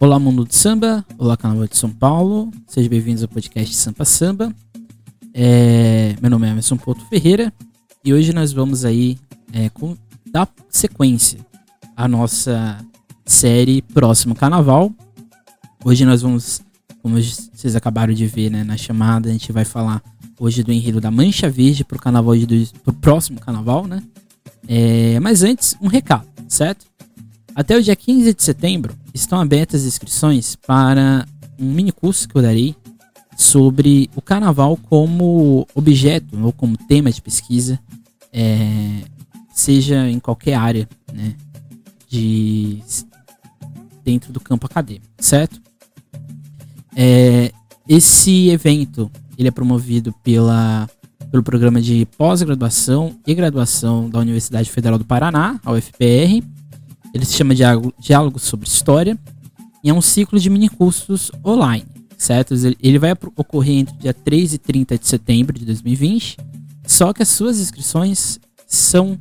Olá, mundo do samba. Olá, Carnaval de São Paulo. Sejam bem-vindos ao podcast Sampa Samba. É, meu nome é Emerson Porto Ferreira e hoje nós vamos aí é, com, dar sequência à nossa série Próximo Carnaval. Hoje nós vamos, como vocês acabaram de ver né, na chamada, a gente vai falar hoje do enredo da Mancha Verde para o carnaval de, pro próximo carnaval, né? É, mas antes, um recado, certo? Até o dia 15 de setembro estão abertas as inscrições para um mini curso que eu darei sobre o carnaval como objeto ou como tema de pesquisa, é, seja em qualquer área, né, de dentro do campo acadêmico, certo? É, esse evento ele é promovido pela pelo programa de pós-graduação e graduação da Universidade Federal do Paraná, a UFPR. Ele se chama Diálogo sobre História e é um ciclo de minicursos online, certo? Ele vai ocorrer entre dia 3 e 30 de setembro de 2020, só que as suas inscrições são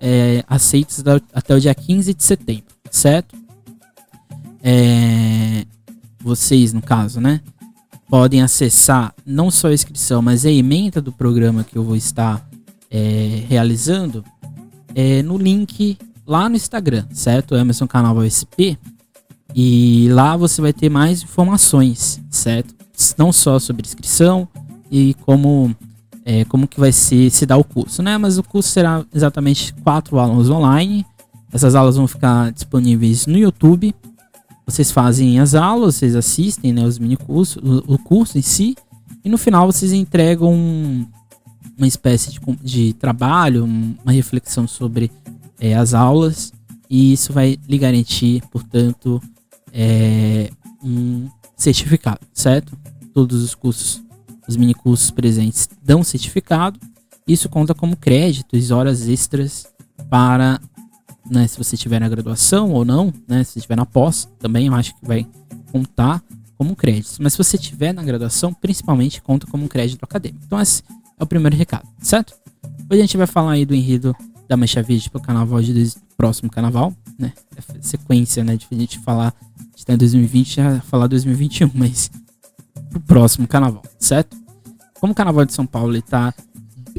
é, aceitas até o dia 15 de setembro, certo? É, vocês, no caso, né? podem acessar não só a inscrição, mas a emenda do programa que eu vou estar é, realizando é, no link lá no Instagram, certo? Emerson Canal USP. E lá você vai ter mais informações, certo? Não só sobre inscrição e como é, como que vai ser se dar o curso, né? Mas o curso será exatamente quatro aulas online. Essas aulas vão ficar disponíveis no YouTube vocês fazem as aulas, vocês assistem né, os mini cursos, o, o curso em si, e no final vocês entregam uma espécie de, de trabalho, uma reflexão sobre é, as aulas, e isso vai lhe garantir, portanto, é, um certificado, certo? Todos os cursos, os mini cursos presentes dão certificado. Isso conta como créditos, horas extras para né, se você estiver na graduação ou não, né, se estiver na pós, também eu acho que vai contar como crédito. Mas se você estiver na graduação, principalmente conta como crédito acadêmico. Então esse é o primeiro recado, certo? Hoje a gente vai falar aí do enredo da Mancha Verde para o carnaval de próximo carnaval, né? É sequência, né, de a gente falar de estar em 2020 já falar 2021, mas pro próximo carnaval, certo? Como o carnaval de São Paulo está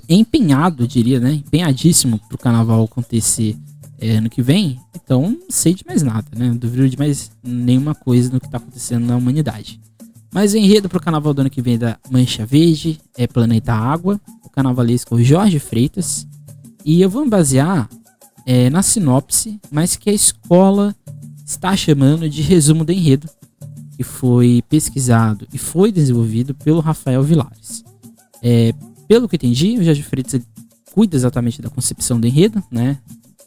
empenhado, eu diria, né, empenhadíssimo para o carnaval acontecer é, ano que vem, então não sei de mais nada, né? Não duvido de mais nenhuma coisa no que está acontecendo na humanidade. Mas o enredo para o carnaval do ano que vem é da Mancha Verde é Planeta Água, o carnavalesco Jorge Freitas. E eu vou me basear é, na sinopse, mas que a escola está chamando de resumo do enredo, que foi pesquisado e foi desenvolvido pelo Rafael Vilares. É, pelo que entendi, o Jorge Freitas cuida exatamente da concepção do enredo, né?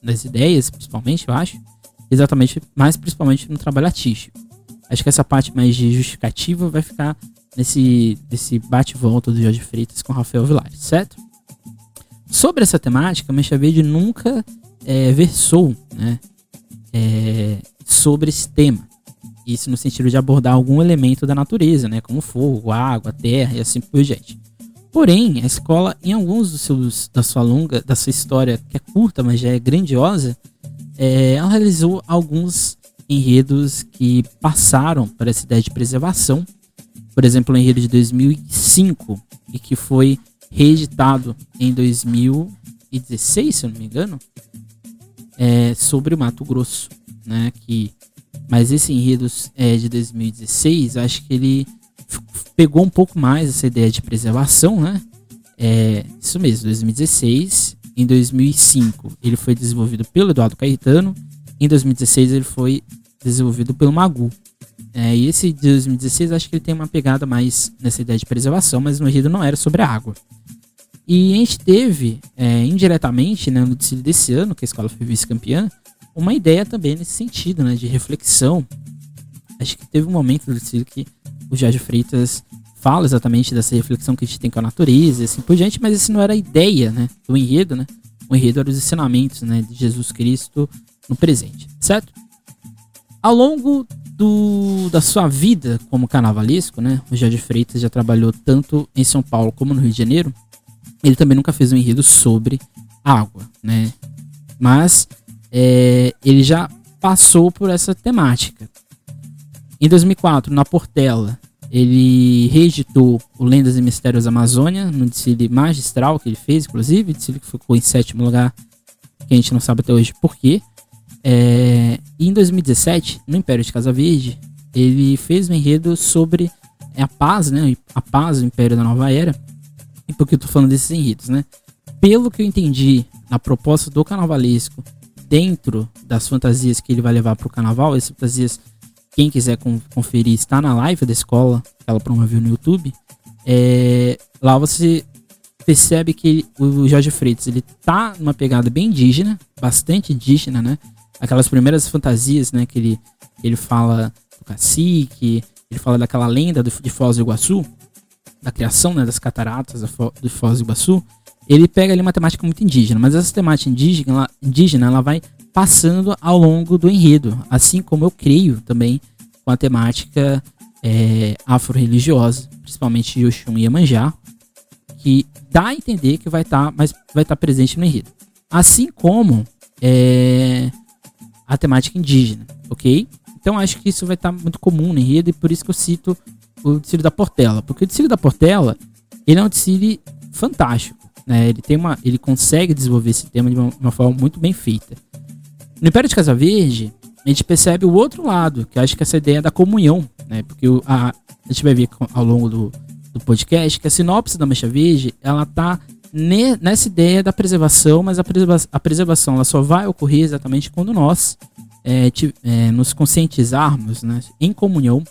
das ideias, principalmente, eu acho. Exatamente, mais principalmente no trabalho artístico. Acho que essa parte mais de justificativa vai ficar nesse, nesse bate-volta do Jorge Freitas com Rafael Vilares, certo? Sobre essa temática, Mancha Verde nunca é, versou né, é, sobre esse tema. Isso no sentido de abordar algum elemento da natureza, né, como fogo, água, terra e assim por diante. Porém, a escola, em alguns dos seus, da sua longa, da sua história, que é curta, mas já é grandiosa, é, ela realizou alguns enredos que passaram por essa ideia de preservação. Por exemplo, o enredo de 2005, e que foi reeditado em 2016, se eu não me engano, é, sobre o Mato Grosso, né? Que, mas esse enredo é, de 2016, acho que ele pegou um pouco mais essa ideia de preservação, né? É, isso mesmo, 2016. Em 2005, ele foi desenvolvido pelo Eduardo Caetano. Em 2016, ele foi desenvolvido pelo Magu. É, e esse de 2016, acho que ele tem uma pegada mais nessa ideia de preservação, mas no enredo não era sobre a água. E a gente teve, é, indiretamente, né, no desfile desse ano, que a escola foi vice-campeã, uma ideia também nesse sentido, né, de reflexão. Acho que teve um momento do desfile que o Jorge Freitas fala exatamente dessa reflexão que a gente tem com a natureza e assim por diante, mas esse não era a ideia, né, do enredo, né? O enredo era os ensinamentos, né, de Jesus Cristo no presente, certo? Ao longo do, da sua vida como carnavalesco, né, o Jorge Freitas já trabalhou tanto em São Paulo como no Rio de Janeiro. Ele também nunca fez um enredo sobre água, né? Mas é, ele já passou por essa temática. Em 2004, na Portela, ele reeditou o Lendas e Mistérios Amazônia, no desfile magistral que ele fez, inclusive, desfile que ficou em sétimo lugar, que a gente não sabe até hoje por quê. É, e em 2017, no Império de Casa Verde, ele fez um enredo sobre a paz, né? A paz, o Império da Nova Era. E por que eu tô falando desses enredos, né? Pelo que eu entendi na proposta do carnavalesco, dentro das fantasias que ele vai levar pro carnaval, essas fantasias quem quiser conferir, está na live da escola que ela promoveu no YouTube. É, lá você percebe que o Jorge Freitas ele tá numa pegada bem indígena, bastante indígena, né? Aquelas primeiras fantasias, né? Que ele, ele fala do cacique, ele fala daquela lenda de Foz do Iguaçu, da criação né, das cataratas do Foz do Iguaçu. Ele pega ali uma temática muito indígena, mas essa temática indígena, ela, indígena, ela vai passando ao longo do enredo, assim como eu creio também com a temática é, afro-religiosa, principalmente Oxum e Iemanjá, que dá a entender que vai estar, tá, mas vai estar tá presente no enredo. Assim como é, a temática indígena, ok? Então acho que isso vai estar tá muito comum no enredo e por isso que eu cito o Decílio da Portela, porque o Decílio da Portela ele é um Decílio fantástico, né? Ele tem uma, ele consegue desenvolver esse tema de uma, uma forma muito bem feita. No Império de Casa Verde, a gente percebe o outro lado, que acho que essa ideia da comunhão, né? Porque a, a gente vai ver ao longo do, do podcast que a sinopse da Mancha Verde, ela tá ne, nessa ideia da preservação, mas a, preserva, a preservação ela só vai ocorrer exatamente quando nós é, te, é, nos conscientizarmos né, em comunhão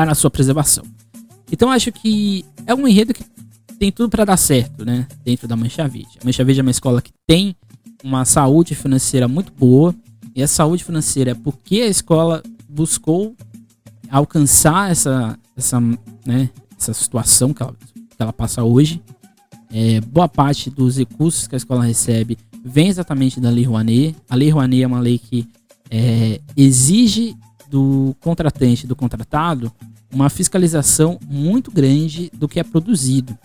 para a sua preservação. Então acho que é um enredo que tem tudo para dar certo, né? Dentro da Mancha Verde. A Mancha Verde é uma escola que tem uma saúde financeira muito boa, e a saúde financeira é porque a escola buscou alcançar essa, essa, né, essa situação que ela, que ela passa hoje. É, boa parte dos recursos que a escola recebe vem exatamente da Lei Rouanet. A Lei Rouanet é uma lei que é, exige do contratante, do contratado, uma fiscalização muito grande do que é produzido.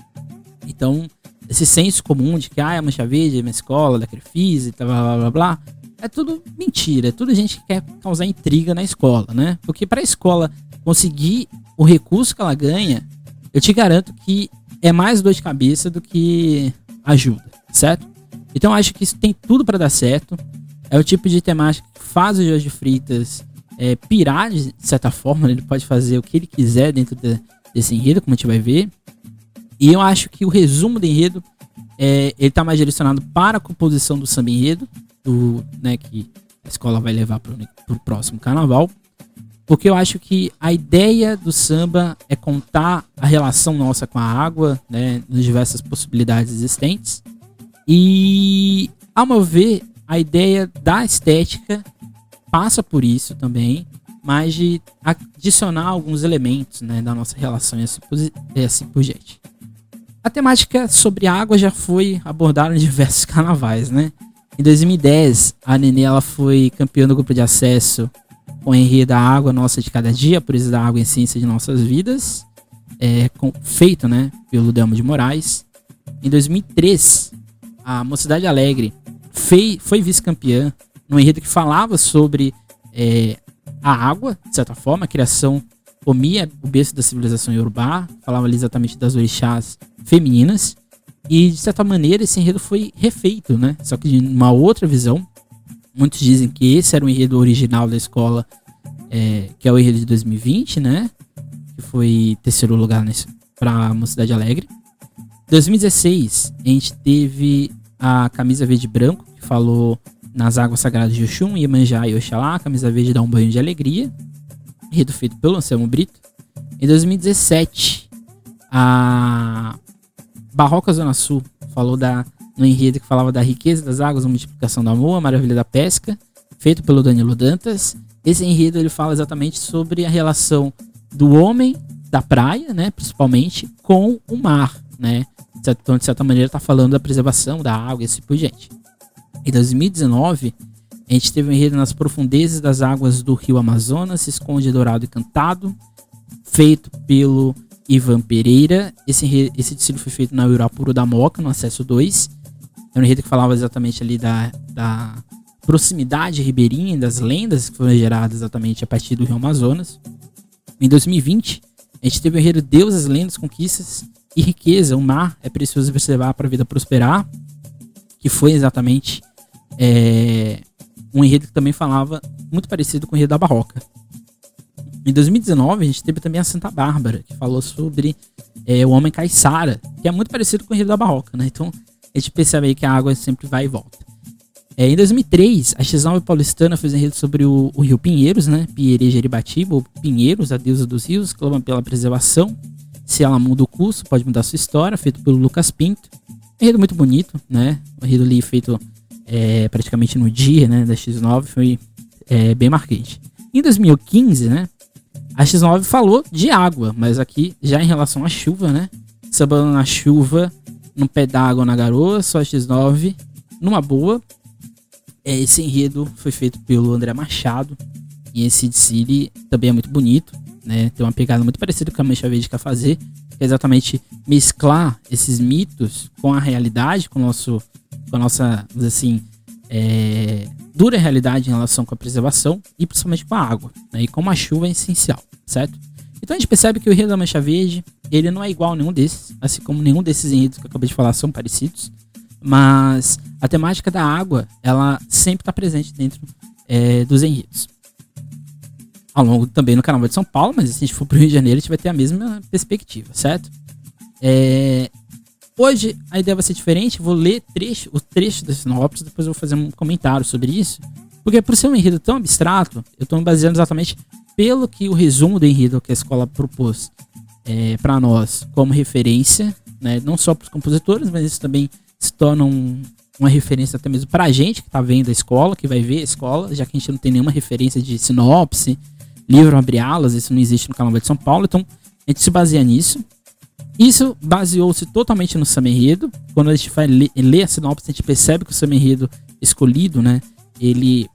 Então, esse senso comum de que ah, é a Mancha Verde é uma escola da Crefisa blá blá blá blá, é tudo mentira, é tudo gente que quer causar intriga na escola, né? Porque para a escola conseguir o recurso que ela ganha, eu te garanto que é mais dor de cabeça do que ajuda, certo? Então acho que isso tem tudo para dar certo. É o tipo de temática que faz o Jorge Fritas é, pirar de certa forma, né? ele pode fazer o que ele quiser dentro de, desse enredo, como a gente vai ver. E eu acho que o resumo do enredo é, ele tá mais direcionado para a composição do samba enredo, do, né, que a escola vai levar para o próximo carnaval. Porque eu acho que a ideia do samba é contar a relação nossa com a água, né, nas diversas possibilidades existentes. E, ao meu ver, a ideia da estética passa por isso também, mas de adicionar alguns elementos né, da nossa relação e assim, assim por diante. A temática sobre água já foi abordada em diversos carnavais, né? Em 2010, a Nenê ela foi campeã do grupo de acesso com Henri da Água Nossa de Cada Dia, por isso da Água em Ciência de Nossas Vidas, é, com, feito né, pelo Delmo de Moraes. Em 2003, a Mocidade Alegre fei, foi vice-campeã no enredo que falava sobre é, a água, de certa forma, a criação comia o berço da civilização iorubá, falava ali exatamente das orixás femininas. E de certa maneira esse enredo foi refeito, né? Só que de uma outra visão. Muitos dizem que esse era o enredo original da escola, é, que é o enredo de 2020, né? Que foi terceiro lugar para Mocidade Alegre. 2016, a gente teve a camisa verde e branco, que falou nas águas sagradas de Oxum, Iemanjá e Oxalá. A camisa verde dá um banho de alegria. Enredo feito pelo Anselmo Brito. Em 2017, a Barroca Zona Sul falou da, no enredo que falava da riqueza das águas, a multiplicação do amor, a maravilha da pesca, feito pelo Danilo Dantas. Esse enredo ele fala exatamente sobre a relação do homem da praia, né, principalmente, com o mar, né? Então, de certa maneira, está falando da preservação da água e assim por diante. Em 2019, a gente teve um enredo nas profundezas das águas do rio Amazonas, se esconde dourado e cantado, feito pelo Ivan Pereira. Esse, esse desfile foi feito na Urapuro da Moca, no acesso 2. É um enredo que falava exatamente ali da, da proximidade ribeirinha, das lendas que foram geradas exatamente a partir do Rio Amazonas. Em 2020, a gente teve o enredo Deusas, Lendas, Conquistas e Riqueza. O mar é precioso preservar para a vida prosperar, que foi exatamente é, um enredo que também falava muito parecido com o enredo da Barroca. Em 2019, a gente teve também a Santa Bárbara, que falou sobre é, o homem caiçara, que é muito parecido com o enredo da Barroca, né? Então, a gente percebe aí que a água sempre vai e volta. É, em 2003, a X9 paulistana fez um enredo sobre o, o, rio Pinheiros, né? Jeribatiba, ou Pinheiros, a deusa dos rios, clama pela preservação. Se ela muda o curso, pode mudar sua história, feito pelo Lucas Pinto. Um enredo muito bonito, né? Um enredo ali feito é, praticamente no dia, né? Da X9, foi é, bem marcante. Em 2015, né? A X9 falou de água, mas aqui já em relação à chuva, né? Sambando na chuva, num pé d'água na garoa, só a X9, numa boa, é, esse enredo foi feito pelo André Machado. E esse City também é muito bonito, né? Tem uma pegada muito parecida com a Mancha Verde quer fazer, que é exatamente mesclar esses mitos com a realidade, com, o nosso, com a nossa, assim, é, dura realidade em relação com a preservação e principalmente com a água, né? E como a chuva é essencial, certo? Então a gente percebe que o enredo da Mancha Verde, ele não é igual a nenhum desses, assim como nenhum desses enredos que eu acabei de falar são parecidos. Mas a temática da água, ela sempre está presente dentro é, dos enredos. Ao longo também no Carnaval de São Paulo, mas se a gente for para o Rio de Janeiro, a gente vai ter a mesma perspectiva, certo? É, hoje a ideia vai ser diferente, vou ler trecho, o trecho da sinopse, depois eu vou fazer um comentário sobre isso. Porque por ser um enredo tão abstrato, eu estou me baseando exatamente pelo que o resumo do enredo que a escola propôs é, para nós como referência, né, não só para os compositores, mas isso também se torna um, uma referência até mesmo pra gente que tá vendo a escola, que vai ver a escola, já que a gente não tem nenhuma referência de sinopse, livro abre alas, isso não existe no Carnaval de São Paulo, então a gente se baseia nisso. Isso baseou-se totalmente no Samerredo. Quando a gente vai ler, ler, a sinopse, a gente percebe que o Samerredo escolhido, né, ele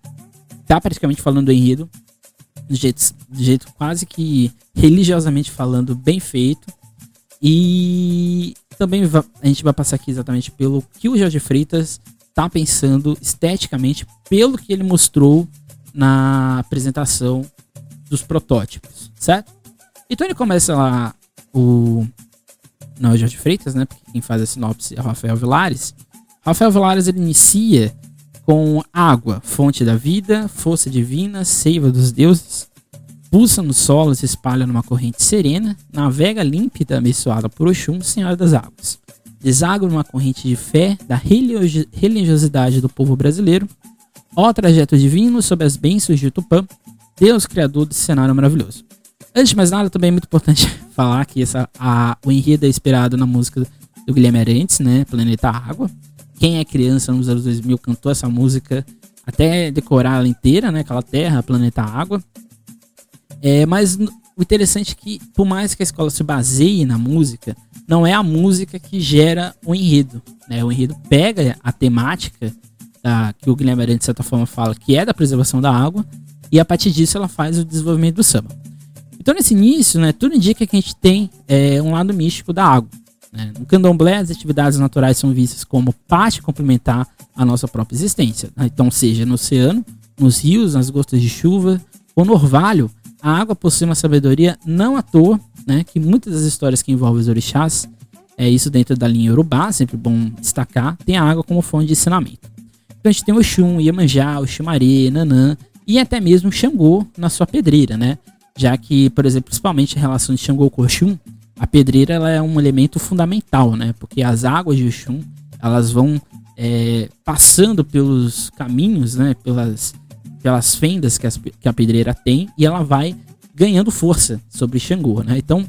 tá praticamente falando do enredo, do jeito, do jeito quase que religiosamente falando, bem feito. E também a gente vai passar aqui exatamente pelo que o Jorge Freitas está pensando esteticamente, pelo que ele mostrou na apresentação dos protótipos, certo? Então ele começa lá o. Não é Jorge Freitas, né? Porque quem faz a sinopse é Rafael Vilares. Rafael Vilares ele inicia com água, fonte da vida, força divina, seiva dos deuses, pulsa no solo se espalha numa corrente serena, navega límpida, abençoada por Oxum, Senhora das Águas. Deságua numa corrente de fé da religiosidade do povo brasileiro. Ó trajeto divino sob as bênçãos de Tupã, Deus criador desse cenário maravilhoso. Antes de mais nada, também é muito importante falar que essa, a, o enredo é inspirado na música do Guilherme Arantes, né? Planeta Água. Quem é criança nos anos 2000 cantou essa música até decorar ela inteira, né? Aquela terra, Planeta Água. É, mas o interessante é que, por mais que a escola se baseie na música, não é a música que gera o enredo. Né? O enredo pega a temática da, que o Guilherme Arantes, de certa forma, fala, que é da preservação da água, e a partir disso ela faz o desenvolvimento do samba. Então, nesse início, né, tudo indica que a gente tem é, um lado místico da água. Né? No candomblé, as atividades naturais são vistas como parte complementar à nossa própria existência. Né? Então, seja no oceano, nos rios, nas gotas de chuva, ou no orvalho, a água possui uma sabedoria não à toa, né? Que muitas das histórias que envolvem os orixás, é isso dentro da linha Urubá, sempre bom destacar, tem a água como fonte de ensinamento. Então a gente tem o Oxum, Iemanjá, o Xumaré, Nanã e até mesmo Xangô na sua pedreira, né? Já que, por exemplo, principalmente em relação de Xangô Oxum, a pedreira ela é um elemento fundamental, né? Porque as águas de Oxum, elas vão é, passando pelos caminhos, né? Pelas pelas fendas que, as, que a pedreira tem e ela vai ganhando força sobre Xangô, né? Então,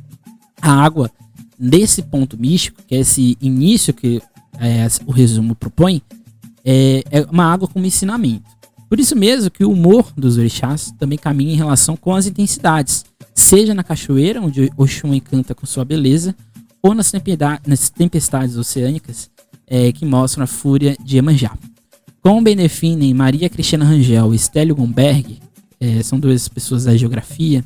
a água, nesse ponto místico, que é esse início que é, o resumo propõe, é, é, uma água como ensinamento. Por isso mesmo que o humor dos orixás também caminha em relação com as intensidades, seja na cachoeira, onde Oxum encanta com sua beleza, ou nas, tempestades oceânicas é, que mostram a fúria de Iemanjá. Como bem Maria Cristina Rangel e Stélio Gomberg, é, são duas pessoas da geografia,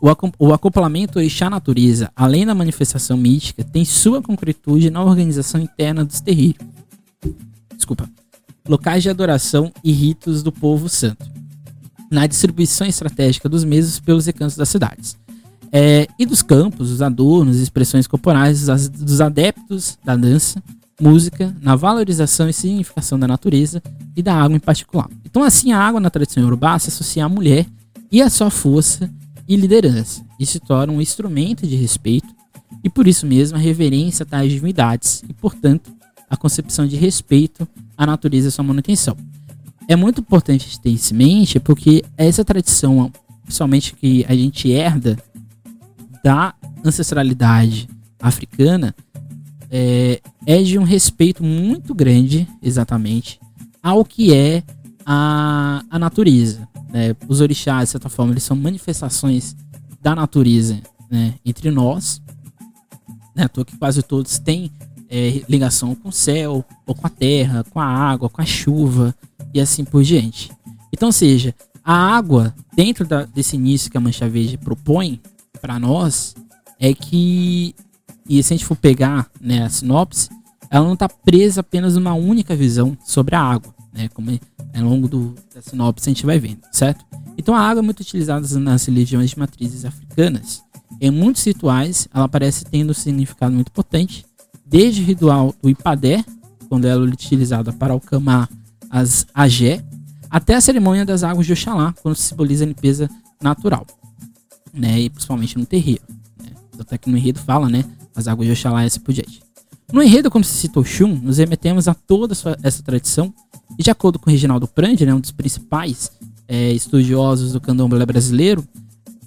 o, o acoplamento orixá-natureza, além da manifestação mística, tem sua concretude na organização interna dos terreiros. Desculpa. Locais de adoração e ritos do povo santo. na distribuição estratégica dos mesmos pelos recantos das cidades. É, e dos campos, os adornos, expressões corporais dos adeptos da dança, música, na valorização e significação da natureza e da água em particular. Então, assim, a água na tradição iorubá se associa à mulher e à sua força e liderança, e se torna um instrumento de respeito, e por isso mesmo a reverência a tais divindades, e portanto a concepção de respeito à natureza e sua manutenção. É muito importante ter isso em mente, porque essa tradição, principalmente que a gente herda da ancestralidade africana, é, é de um respeito muito grande, exatamente, ao que é a, a natureza. Né? Os orixás, de certa forma, eles são manifestações da natureza né? entre nós. Né? que quase todos têm é, ligação com o céu, ou com a terra, com a água, com a chuva e assim por diante. Então, seja, a água, dentro da, desse início que a Mancha Verde propõe para nós, é que e se a gente for pegar né, a sinopse, ela não está presa apenas numa única visão sobre a água, né? Como é, ao longo do, da sinopse a gente vai vendo, certo? Então a água é muito utilizada nas religiões de matrizes africanas. Em muitos rituais, ela parece tendo um significado muito potente, desde o ritual do Ipadé, quando ela é utilizada para alcamar as agé, até a cerimônia das águas de Oxalá, quando simboliza a limpeza natural, né? E principalmente no terreiro. Né? Até que no enredo fala, né? as águas de Oxalá e assim por diante. No enredo, como se citou Xum, nos remetemos a toda essa tradição, e de acordo com Reginaldo Prandi, né, um dos principais é, estudiosos do candomblé brasileiro,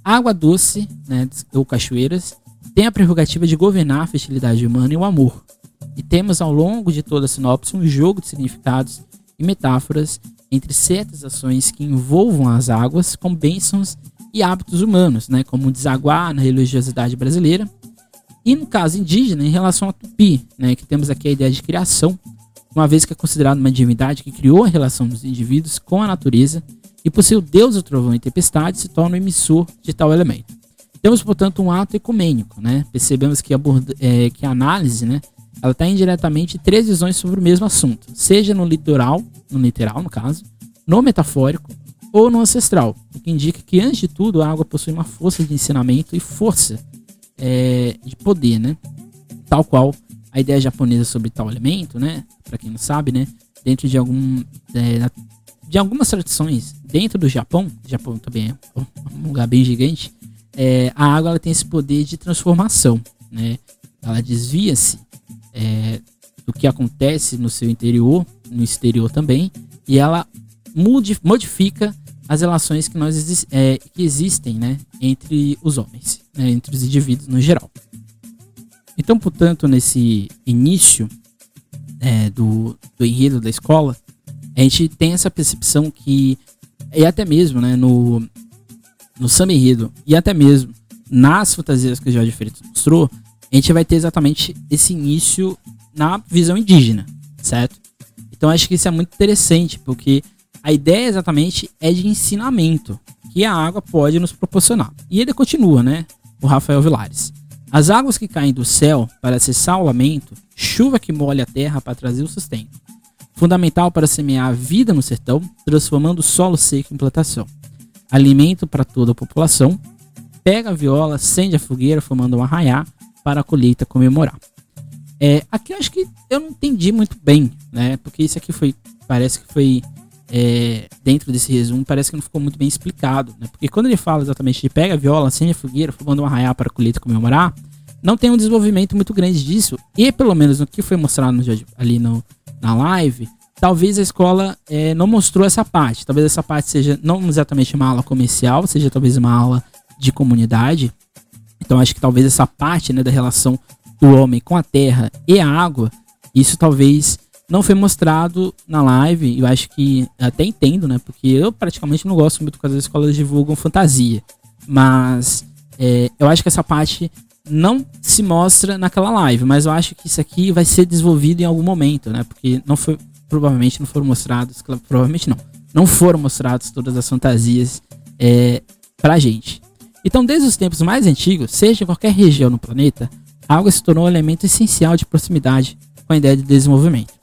água doce, né, ou cachoeiras, tem a prerrogativa de governar a fertilidade humana e o amor. E temos ao longo de toda a sinopse um jogo de significados e metáforas entre certas ações que envolvam as águas com bênçãos e hábitos humanos, né, como desaguar na religiosidade brasileira e no caso indígena, em relação a Tupi, né, que temos aqui a ideia de criação, uma vez que é considerado uma divindade que criou a relação dos indivíduos com a natureza e por ser o deus do trovão e tempestade se torna o emissor de tal elemento. Temos, portanto, um ato ecumênico, né? Percebemos que, aborda, é, que a análise, né, ela está indiretamente três visões sobre o mesmo assunto, seja no litoral, no literal no caso, no metafórico ou no ancestral, o que indica que antes de tudo a água possui uma força de ensinamento e força é, de poder, né? Tal qual a ideia japonesa sobre tal elemento, né? Para quem não sabe, né? Dentro de algum é, de algumas tradições dentro do Japão, Japão também é um lugar bem gigante, é, a água ela tem esse poder de transformação, né? Ela desvia-se é, do que acontece no seu interior, no exterior também, e ela modifica as relações que nós é, que existem, né, entre os homens né, entre os indivíduos no geral. Então, portanto, nesse início é, do, do enredo da escola, a gente tem essa percepção que, e até mesmo né, no, no samba enredo, e até mesmo nas fantasias que o Jorge Freitas mostrou, a gente vai ter exatamente esse início na visão indígena, certo? Então acho que isso é muito interessante, porque a ideia exatamente é de ensinamento que a água pode nos proporcionar. E ele continua, né? o Rafael Vilares. As águas que caem do céu para cessar o lamento, chuva que molha a terra para trazer o sustento. Fundamental para semear a vida no sertão, transformando o solo seco em plantação. Alimento para toda a população. Pega a viola, acende a fogueira, formando um arraiá para a colheita comemorar. É, aqui eu acho que eu não entendi muito bem, né? Porque isso aqui foi, parece que foi é, dentro desse resumo, parece que não ficou muito bem explicado, né? Porque quando ele fala exatamente de pega a viola, acende a fogueira, formando um arraial para a colheita comemorar, não tem um desenvolvimento muito grande disso. E pelo menos no que foi mostrado no, ali no, na live, talvez a escola é, não mostrou essa parte. Talvez essa parte seja não exatamente uma aula comercial, seja talvez uma aula de comunidade. Então acho que talvez essa parte né, da relação do homem com a terra e a água, isso talvez não foi mostrado na live. Eu acho que até entendo, né? Porque eu praticamente não gosto muito quando as escolas divulgam fantasia. Mas é, eu acho que essa parte não se mostra naquela live. Mas eu acho que isso aqui vai ser desenvolvido em algum momento, né? Porque não foi. Provavelmente não foram mostrados. Provavelmente não. Não foram mostrados todas as fantasias é, pra gente. Então, desde os tempos mais antigos, seja em qualquer região no planeta, a água se tornou um elemento essencial de proximidade com a ideia de desenvolvimento.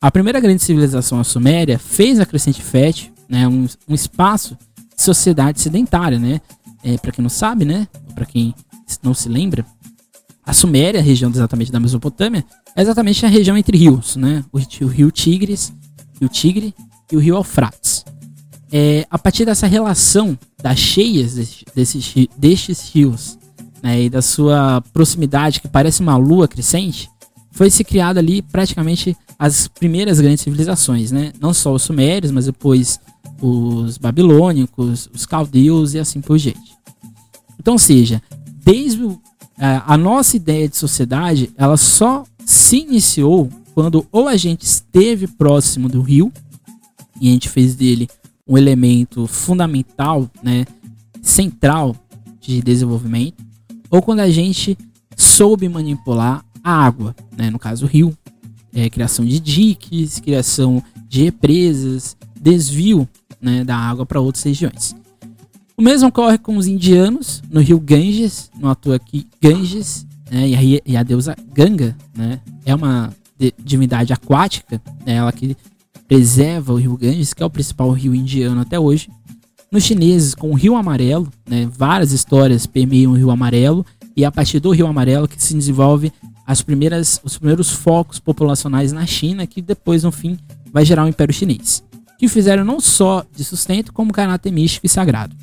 A primeira grande civilização, a Suméria, fez a crescente fértil, né, um, um espaço sociedade sedentária, né? É, para quem não sabe, né? Para quem não se lembra, a Suméria, a região exatamente da Mesopotâmia, é exatamente a região entre rios, né? O, o rio Tigres, o Tigre e o rio Eufrates. É, a partir dessa relação das cheias desses, destes rios né, e da sua proximidade, que parece uma lua crescente, foi se criado ali praticamente as primeiras grandes civilizações, né? Não só os sumérios, mas depois os babilônicos, os caldeus e assim por diante. Então, seja, desde o, a nossa ideia de sociedade, ela só se iniciou quando ou a gente esteve próximo do rio e a gente fez dele um elemento fundamental, né, central de desenvolvimento, ou quando a gente soube manipular a água, né, no caso o rio, é, criação de diques, criação de represas, desvio né, da água para outras regiões. O mesmo ocorre com os indianos no rio Ganges, no ator aqui Ganges, né, e, a, e, a, deusa Ganga, né, é uma divindade aquática, né, ela que preserva o rio Ganges, que é o principal rio indiano até hoje. Nos chineses, com o rio amarelo, né, várias histórias permeiam o rio amarelo, e é a partir do rio amarelo que se desenvolve as primeiras, os primeiros focos populacionais na China, que depois, no fim, vai gerar o Império Chinês, que fizeram não só de sustento, como caráter místico e sagrado.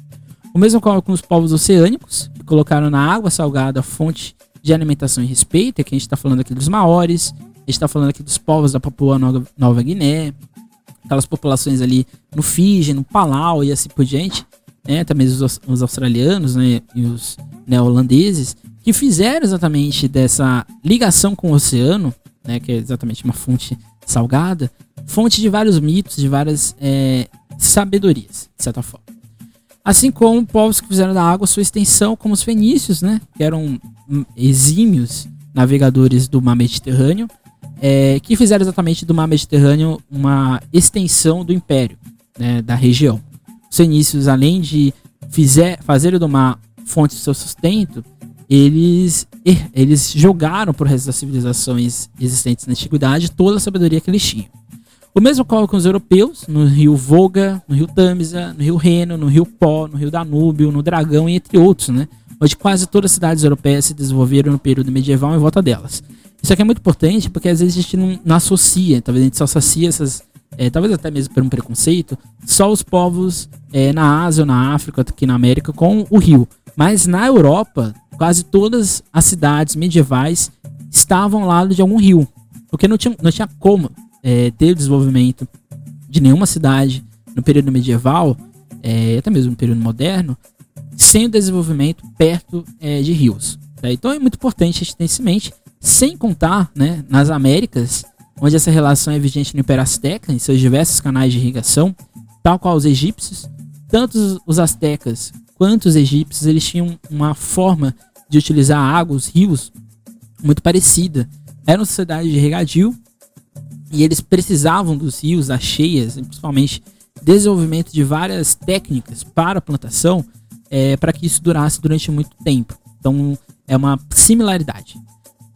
O mesmo ocorre com os povos oceânicos, que colocaram na água salgada fonte de alimentação e respeito, é que a gente está falando aqui dos maores, a gente está falando aqui dos povos da Papua Nova, Nova Guiné, aquelas populações ali no Fiji, no Palau e assim por diante, né, também os, os australianos né, e os neozelandeses, que fizeram exatamente dessa ligação com o oceano, né, que é exatamente uma fonte salgada, fonte de vários mitos, de várias é, sabedorias, de certa forma. Assim como povos que fizeram da água sua extensão, como os fenícios, né, que eram exímios navegadores do mar Mediterrâneo, é, que fizeram exatamente do mar Mediterrâneo uma extensão do império, né, da região. Os fenícios, além de fizer, fazer do mar fonte de seu sustento, eles, eles jogaram para o resto das civilizações existentes na antiguidade toda a sabedoria que eles tinham. O mesmo ocorre com os europeus, no rio Volga, no rio Tamisa, no rio Reno, no rio Pó, no rio Danúbio, no Dragão e entre outros, né? Onde quase todas as cidades europeias se desenvolveram no período medieval em volta delas. Isso aqui é muito importante porque às vezes a gente não, não associa, talvez a gente só associa essas, é, talvez até mesmo por um preconceito, só os povos é, na Ásia ou na África, aqui na América, com o rio. Mas na Europa, quase todas as cidades medievais estavam ao lado de algum rio. Porque não tinha, não tinha como é, desenvolvimento de nenhuma cidade no período medieval, é, até mesmo no período moderno, sem o desenvolvimento perto é, de rios. Tá? Então é muito importante a gente ter isso em mente, sem contar né, nas Américas, onde essa relação é vigente no Império Azteca, em seus diversos canais de irrigação, tal qual os egípcios, tanto os astecas quanto os egípcios, eles tinham uma forma de utilizar água, os rios, muito parecida. Era uma sociedade de regadio e eles precisavam dos rios, das cheias, principalmente desenvolvimento de várias técnicas para a plantação, é, para que isso durasse durante muito tempo. Então é uma similaridade.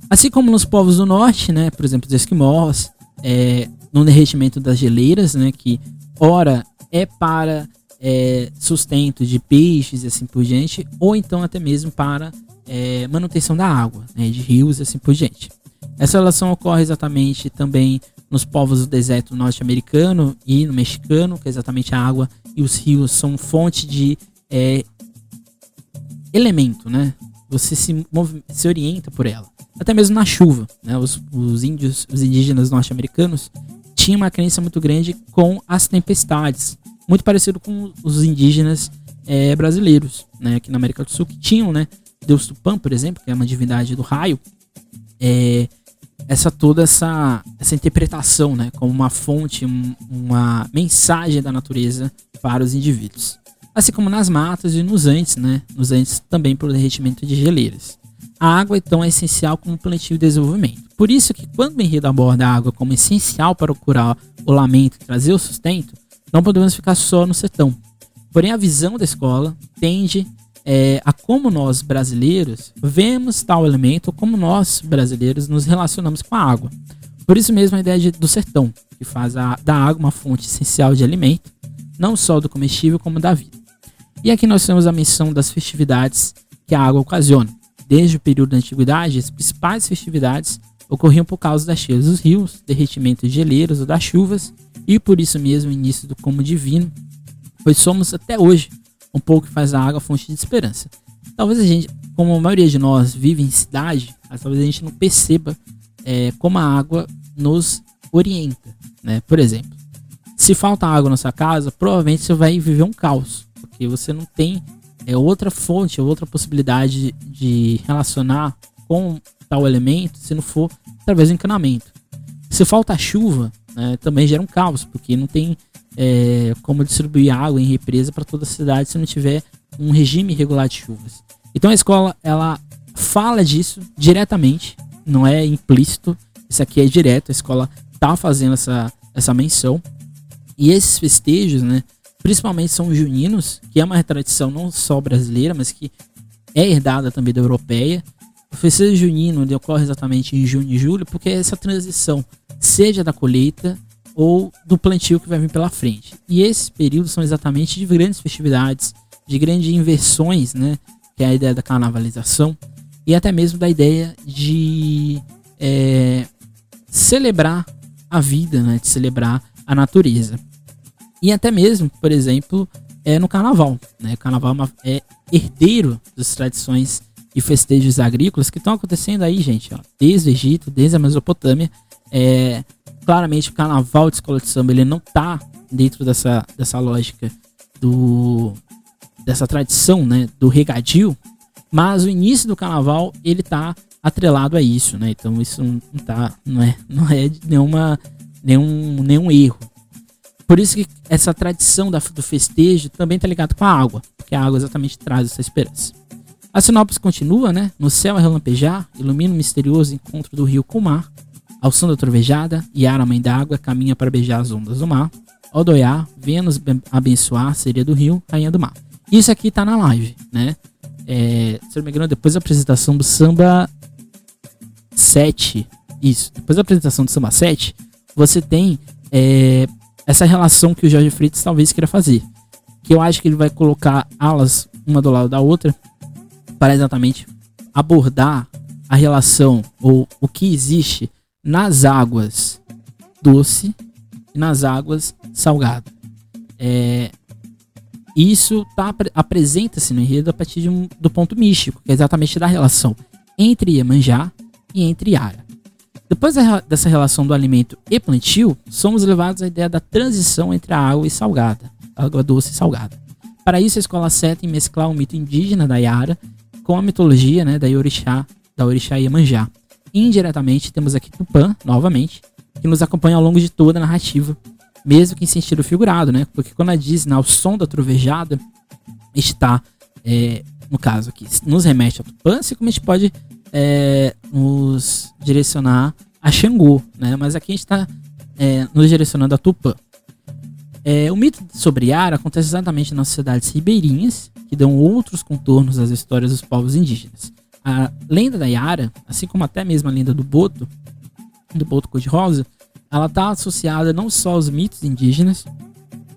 Assim como nos povos do norte, né, por exemplo, os esquimós, é, no derretimento das geleiras, né, que ora é para é, sustento de peixes e assim por diante, ou então até mesmo para é, manutenção da água, né, de rios e assim por diante. Essa relação ocorre exatamente também nos povos do deserto norte-americano e no mexicano, que é exatamente a água e os rios são fonte de é, elemento, né? Você se, se orienta por ela. Até mesmo na chuva, né? Os, os índios, os indígenas norte-americanos tinham uma crença muito grande com as tempestades, muito parecido com os indígenas é, brasileiros, né, aqui na América do Sul, que tinham, né, Deus Tupã, por exemplo, que é uma divindade do raio, é, essa toda essa, essa interpretação, né, como uma fonte, um, uma mensagem da natureza para os indivíduos. Assim como nas matas e nos Andes, né, nos Andes também pelo derretimento de geleiras. A água, então, é essencial como plantio e desenvolvimento. Por isso que quando o enredo aborda a água como essencial para curar o lamento e trazer o sustento, não podemos ficar só no sertão. Porém, a visão da escola tende é, a como nós brasileiros vemos tal elemento, como nós brasileiros nos relacionamos com a água. Por isso mesmo a ideia de, do sertão, que faz a, da água uma fonte essencial de alimento, não só do comestível como da vida. E aqui nós temos a menção das festividades que a água ocasiona. Desde o período da antiguidade, as principais festividades ocorriam por causa das cheias dos rios, derretimento de geleiras ou das chuvas, e por isso mesmo o início do como divino, pois somos até hoje um pouco que faz a água fonte de esperança. Talvez a gente, como a maioria de nós vive em cidade, talvez a gente não perceba é, como a água nos orienta, né? Por exemplo, se falta água na sua casa, provavelmente você vai viver um caos, porque você não tem é, outra fonte, outra possibilidade de relacionar com tal elemento se não for através do encanamento. Se falta chuva, né, também gera um caos, porque não tem é, como distribuir água em represa para toda a cidade se não tiver um regime regular de chuvas. Então a escola ela fala disso diretamente, não é implícito. Isso aqui é direto, a escola tá fazendo essa, essa menção. E esses festejos, né, principalmente são juninos, que é uma tradição não só brasileira, mas que é herdada também da europeia. O festejo junino ocorre exatamente em junho e julho, porque essa transição, seja da colheita ou do plantio que vai vir pela frente. E esses períodos são exatamente de grandes festividades, de grandes inversões, né, que é a ideia da carnavalização, e até mesmo da ideia de é, celebrar a vida, né, de celebrar a natureza. E até mesmo, por exemplo, é no carnaval. Né? O carnaval é, é herdeiro das tradições e festejos agrícolas que estão acontecendo aí, gente, ó, desde o Egito, desde a Mesopotâmia. É, claramente o carnaval de escola de samba ele não tá dentro dessa, dessa lógica do dessa tradição, né, do regadio, mas o início do carnaval ele tá atrelado a isso, né? Então isso não tá não é não é nenhuma nenhum nenhum erro. Por isso que essa tradição da, do festejo também está ligado com a água, porque a água exatamente traz essa esperança. A sinopse continua, né? No céu a relampejar, ilumina o misterioso encontro do rio com o mar. Ao som da trovejada, Yara, mãe d'água, caminha para beijar as ondas do mar. Odoiá, Vênus abençoar, seria do rio, rainha do mar. Isso aqui tá na live, né? É, se não me engano, depois da apresentação do samba 7, isso, depois da apresentação do samba 7, você tem é, essa relação que o Jorge Freitas talvez queira fazer. Que eu acho que ele vai colocar alas uma do lado da outra para exatamente abordar a relação ou o que existe nas águas doce e nas águas salgada. É, isso tá, apresenta-se no enredo a partir um, do ponto místico, que é exatamente da relação entre Iemanjá e entre Yara. Depois dessa relação do alimento e plantio, somos levados à ideia da transição entre a água e salgada, água doce e salgada. Para isso, a escola acerta em mesclar o mito indígena da Yara com a mitologia né, da Orixá, da Orixá Iemanjá. Indiretamente, temos aqui Tupã, novamente, que nos acompanha ao longo de toda a narrativa, mesmo que em sentido figurado, né? Porque quando a diz ao som da trovejada, está, é, no caso aqui, nos remete a Tupã, assim como a gente pode é, nos direcionar a Xangô, né? Mas aqui a gente está é, nos direcionando a Tupã. É, o mito sobre Yara acontece exatamente nas cidades ribeirinhas, que dão outros contornos às histórias dos povos indígenas. A lenda da Yara, assim como até mesmo a lenda do Boto, do Boto Cor-de-Rosa, ela está associada não só aos mitos indígenas,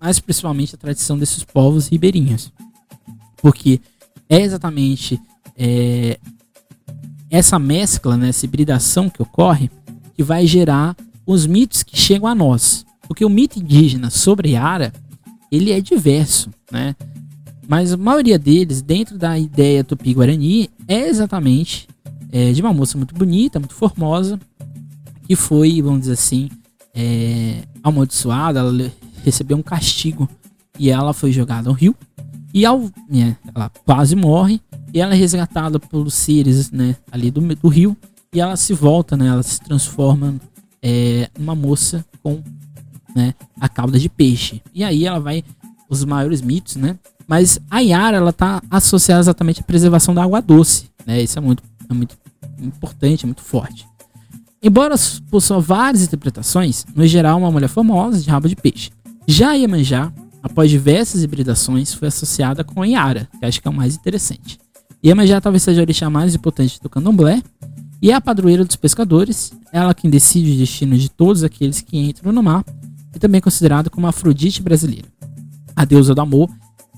mas principalmente à tradição desses povos ribeirinhos. Porque é exatamente é, essa mescla, né, essa hibridação que ocorre, que vai gerar os mitos que chegam a nós. Porque o mito indígena sobre Yara, ele é diverso, né? Mas a maioria deles, dentro da ideia tupi-guarani, é exatamente é, de uma moça muito bonita, muito formosa, que foi, vamos dizer assim, é, amaldiçoada, ela recebeu um castigo e ela foi jogada ao rio. E ao, né, ela quase morre e ela é resgatada pelos seres, né, ali do, do rio. E ela se volta, né, ela se transforma é, numa moça com, né, a cauda de peixe. E aí ela vai, os maiores mitos, né. Mas a Yara, ela tá associada exatamente à preservação da água doce, né. Isso é muito, é muito importante, é muito forte. Embora possua várias interpretações, no geral uma mulher famosa de rabo de peixe. Já Iemanjá, após diversas hibridações, foi associada com a Yara, que acho que é o mais interessante. Iemanjá talvez seja a orixá mais importante do candomblé, e é a padroeira dos pescadores, ela quem decide o destino de todos aqueles que entram no mar, e também é considerada como a Afrodite brasileira. A deusa do amor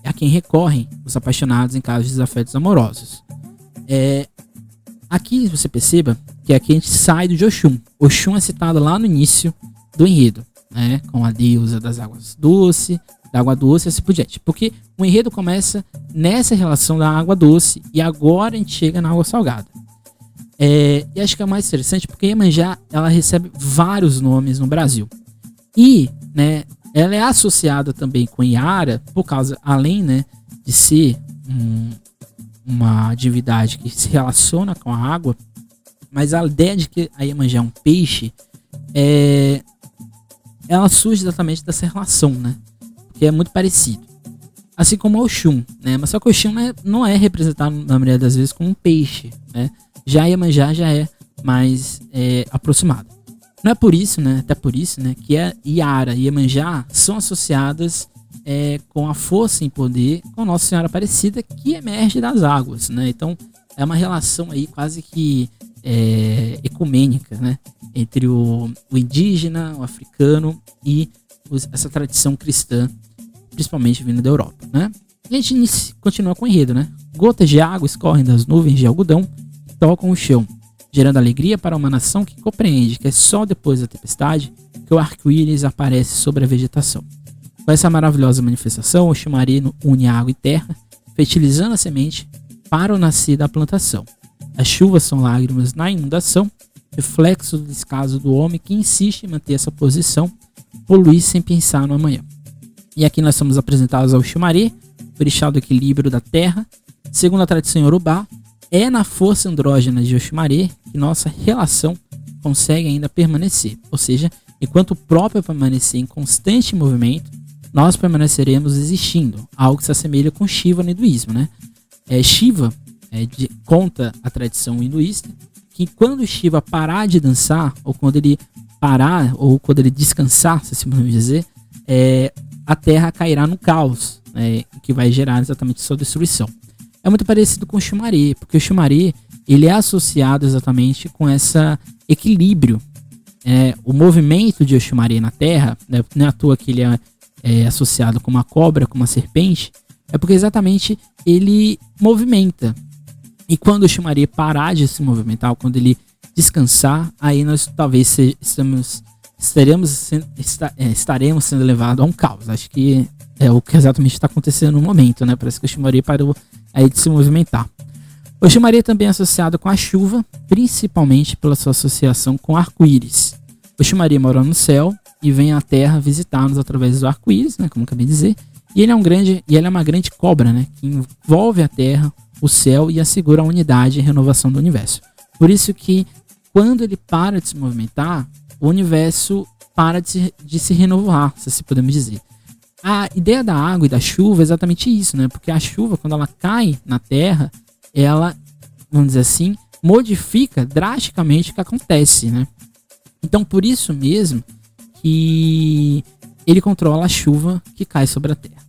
a quem recorrem os apaixonados em casos de desafetos amorosos. É, aqui você perceba que aqui a gente sai do Oxum. Oxum é citado lá no início do enredo, né? Com a deusa das águas doce, da água doce e assim por diante. Porque o enredo começa nessa relação da água doce e agora a gente chega na água salgada. É, e acho que é mais interessante porque Iemanjá ela recebe vários nomes no Brasil. E, né, ela é associada também com Iara, por causa, além, né, de ser um, uma divindade que se relaciona com a água, mas a ideia de que a Iemanjá é um peixe, é, ela surge exatamente dessa relação, né, que é muito parecido. Assim como o Oxum, né, mas só que o Oxum é, não é representado na maioria das vezes como um peixe, né, já a Iemanjá já é mais é, aproximada. Não é por isso, né? Até por isso, né? Que a Yara e Iemanjá são associadas é, com a força em poder com Nossa Senhora Aparecida que emerge das águas, né? Então é uma relação aí quase que é, ecumênica, né? Entre o, o, indígena, o africano e os, essa tradição cristã, principalmente vindo da Europa, né? E a gente continua com o enredo, né? Gotas de água escorrem das nuvens de algodão e tocam o chão gerando alegria para uma nação que compreende que é só depois da tempestade que o arco-íris aparece sobre a vegetação. Com essa maravilhosa manifestação, o chumarino une água e terra, fertilizando a semente para o nascer da plantação. As chuvas são lágrimas na inundação, reflexo do descaso do homem que insiste em manter essa posição, poluir sem pensar no amanhã. E aqui nós somos apresentados ao Xumaré, orixá do equilíbrio da terra. Segundo a tradição Yorubá, é na força andrógena de Oxumaré que nossa relação consegue ainda permanecer. Ou seja, enquanto o próprio permanecer em constante movimento, nós permaneceremos existindo, algo que se assemelha com Shiva no hinduísmo. Né? É, Shiva é, de, conta a tradição hinduísta que quando Shiva parar de dançar, ou quando ele parar, ou quando ele descansar, se assim podemos dizer, é, a Terra cairá no caos, né, que vai gerar exatamente sua destruição é muito parecido com o Xumaré, porque o Xumaré ele é associado exatamente com esse equilíbrio. É, o movimento de Oxumaré na Terra, né, não é à toa que ele é, é, associado com uma cobra, com uma serpente, é porque exatamente ele movimenta. E quando o Oxumaré parar de se movimentar, quando ele descansar, aí nós talvez estamos, estaremos, é, estaremos sendo levados a um caos. Acho que é o que exatamente está acontecendo no momento, né? Parece que o Oxumaré parou aí de se movimentar. O Xumaré também é associado com a chuva, principalmente pela sua associação com arco-íris. O Xumaré mora no céu e vem à Terra visitar-nos através do arco-íris, né, como acabei de dizer. E ele é um grande, e ele é uma grande cobra, né, que envolve a Terra, o céu e assegura a unidade e renovação do universo. Por isso que quando ele para de se movimentar, o universo para de se, de se renovar, se assim podemos dizer. A ideia da água e da chuva é exatamente isso, né? Porque a chuva, quando ela cai na terra, ela, vamos dizer assim, modifica drasticamente o que acontece, né? Então, por isso mesmo que ele controla a chuva que cai sobre a terra.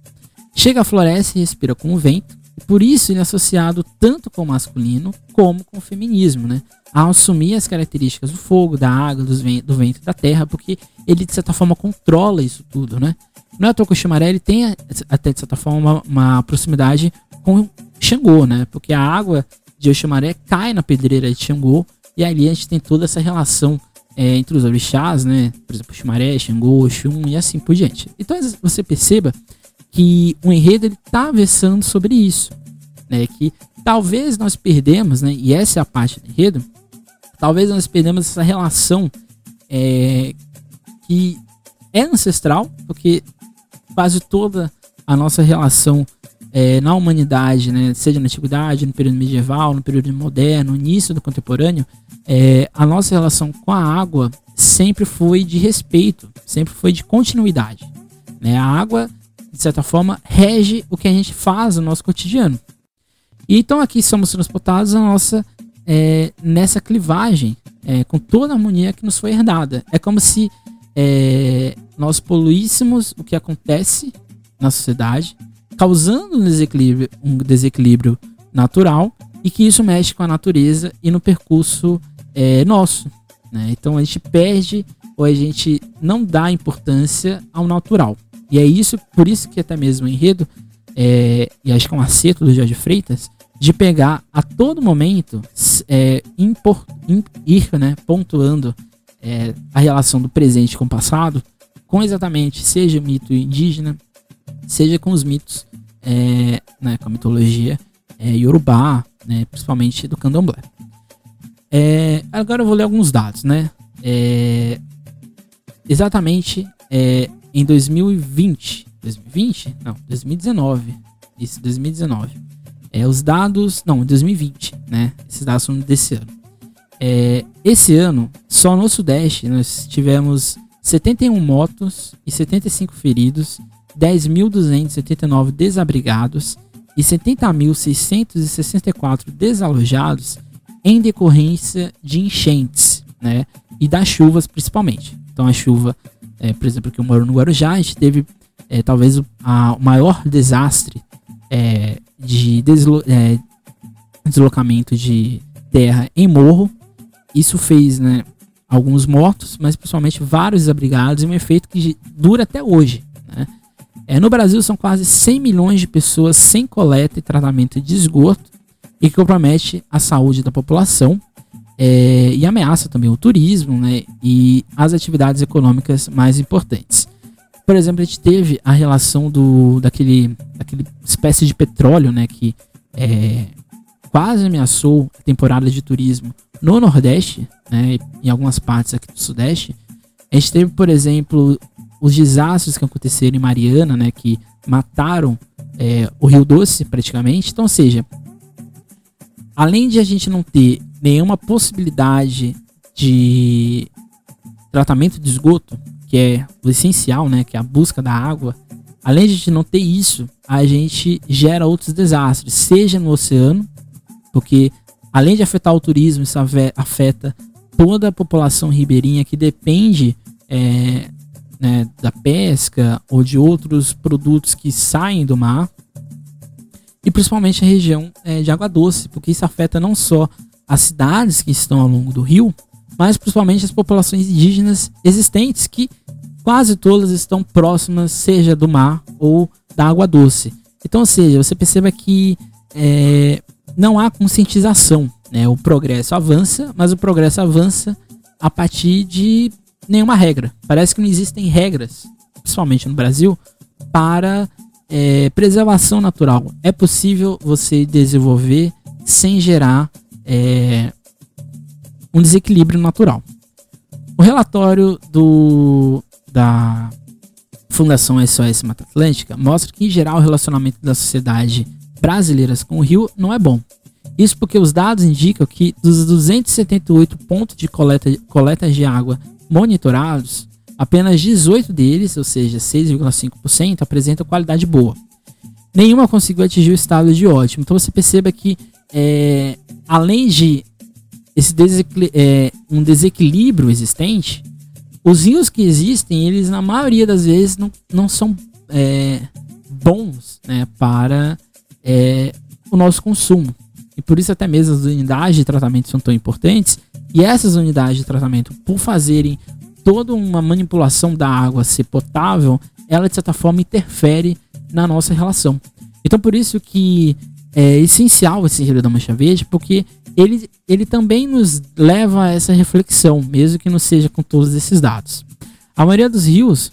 Chega, floresce e respira com o vento, e por isso ele é associado tanto com o masculino como com o feminismo, né? A assumir as características do fogo, da água, do vento e da terra, porque ele de certa forma controla isso tudo, né? Não é o Ximaré ele tem até de certa forma uma, uma proximidade com Xangô, né? Porque a água de Oxumaré cai na pedreira de Xangô e ali a gente tem toda essa relação é, entre os orixás, né? Por exemplo, Xumaré, Xangô, Oxum e assim por diante. Então você perceba que o enredo ele tá versando sobre isso, né? Que talvez nós perdemos, né? E essa é a parte do enredo. Talvez nós perdemos essa relação é, que é ancestral, porque quase toda a nossa relação é, na humanidade, né, seja na antiguidade, no período medieval, no período moderno, no início do contemporâneo, é, a nossa relação com a água sempre foi de respeito, sempre foi de continuidade. Né? A água, de certa forma, rege o que a gente faz no nosso cotidiano. E então aqui somos transportados nossa é, nessa clivagem, é, com toda a harmonia que nos foi herdada. É como se é, nós poluíssemos o que acontece na sociedade, causando um desequilíbrio, um desequilíbrio natural e que isso mexe com a natureza e no percurso é, nosso. Né? Então a gente perde ou a gente não dá importância ao natural. E é isso, por isso que até mesmo o enredo é, e acho que é um acerto do Jorge Freitas, de pegar a todo momento, é, impor, ir né, pontuando é, a relação do presente com o passado, com exatamente, seja o mito indígena, seja com os mitos, é, né, com a mitologia é, Yorubá, né, principalmente do candomblé. É, agora eu vou ler alguns dados, né? É, exatamente é, em 2020, 2020? Não, 2019. Isso, 2019. É, os dados. Não, 2020, né? Esses dados são desse ano. É, esse ano, só no Sudeste, nós tivemos 71 motos e 75 feridos, 10.279 desabrigados e 70.664 desalojados em decorrência de enchentes, né? E das chuvas principalmente. Então a chuva, é, por exemplo, que eu moro no Guarujá, a gente teve é, talvez o, a, o, maior desastre é, de deslo é, deslocamento de terra em morro. Isso fez, né, alguns mortos, mas principalmente vários desabrigados e um efeito que dura até hoje. Né? É, no Brasil são quase 100 milhões de pessoas sem coleta e tratamento de esgoto e que compromete a saúde da população é, e ameaça também o turismo né, e as atividades econômicas mais importantes. Por exemplo, a gente teve a relação do, daquele, daquele espécie de petróleo né, que é, quase ameaçou a temporada de turismo no Nordeste, né, em algumas partes aqui do Sudeste. A gente teve, por exemplo, os desastres que aconteceram em Mariana, né, que mataram é, o Rio Doce praticamente. Então, ou seja, além de a gente não ter nenhuma possibilidade de tratamento de esgoto, que é o essencial, né, que é a busca da água, além de a gente não ter isso, a gente gera outros desastres, seja no oceano, porque além de afetar o turismo, isso afeta toda a população ribeirinha que depende é, né, da pesca ou de outros produtos que saem do mar e principalmente a região é, de água doce, porque isso afeta não só as cidades que estão ao longo do rio, mas principalmente as populações indígenas existentes, que quase todas estão próximas, seja do mar ou da água doce. Então, ou seja, você perceba que é, não há conscientização. Né? O progresso avança, mas o progresso avança a partir de nenhuma regra. Parece que não existem regras, principalmente no Brasil, para é, preservação natural. É possível você desenvolver sem gerar é, um desequilíbrio natural. O relatório do, da Fundação SOS Mata Atlântica mostra que, em geral, o relacionamento da sociedade brasileiras com o rio não é bom. Isso porque os dados indicam que dos 278 pontos de coleta, coleta de água monitorados, apenas 18 deles, ou seja, 6,5%, apresentam qualidade boa. Nenhuma conseguiu atingir o estado de ótimo. Então você perceba que, é, além de esse é, um desequilíbrio existente, os rios que existem, eles na maioria das vezes não, não são é, bons né, para é, o nosso consumo. E por isso até mesmo as unidades de tratamento são tão importantes. E essas unidades de tratamento, por fazerem toda uma manipulação da água ser potável, ela de certa forma interfere na nossa relação. Então por isso que é essencial esse Rio da Mancha Verde, porque ele, ele também nos leva a essa reflexão, mesmo que não seja com todos esses dados. A maioria dos rios,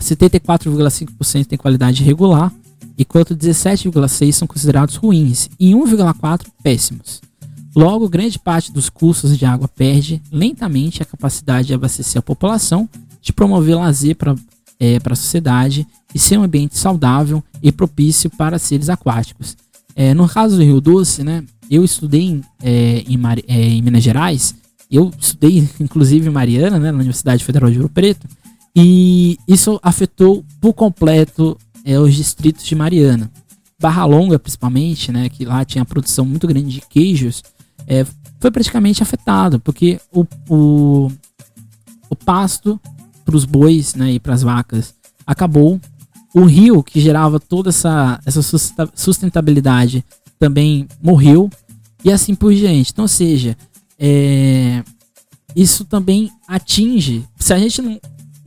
74,5% tem qualidade regular, enquanto 17,6% são considerados ruins e 1,4% péssimos. Logo, grande parte dos cursos de água perde lentamente a capacidade de abastecer a população, de promover lazer para é, a sociedade e ser um ambiente saudável e propício para seres aquáticos. É, no caso do Rio Doce, né, eu estudei em, é, em, em, Minas Gerais, eu estudei inclusive em Mariana, né, na Universidade Federal de Ouro Preto, e isso afetou por completo é, os distritos de Mariana. Barra Longa, principalmente, né, que lá tinha produção muito grande de queijos, é, foi praticamente afetado, porque o, o, o pasto para os bois né, e para as vacas acabou. O rio, que gerava toda essa, essa sustentabilidade, também morreu. E assim por diante. Então, ou seja, é, isso também atinge. Se a gente não,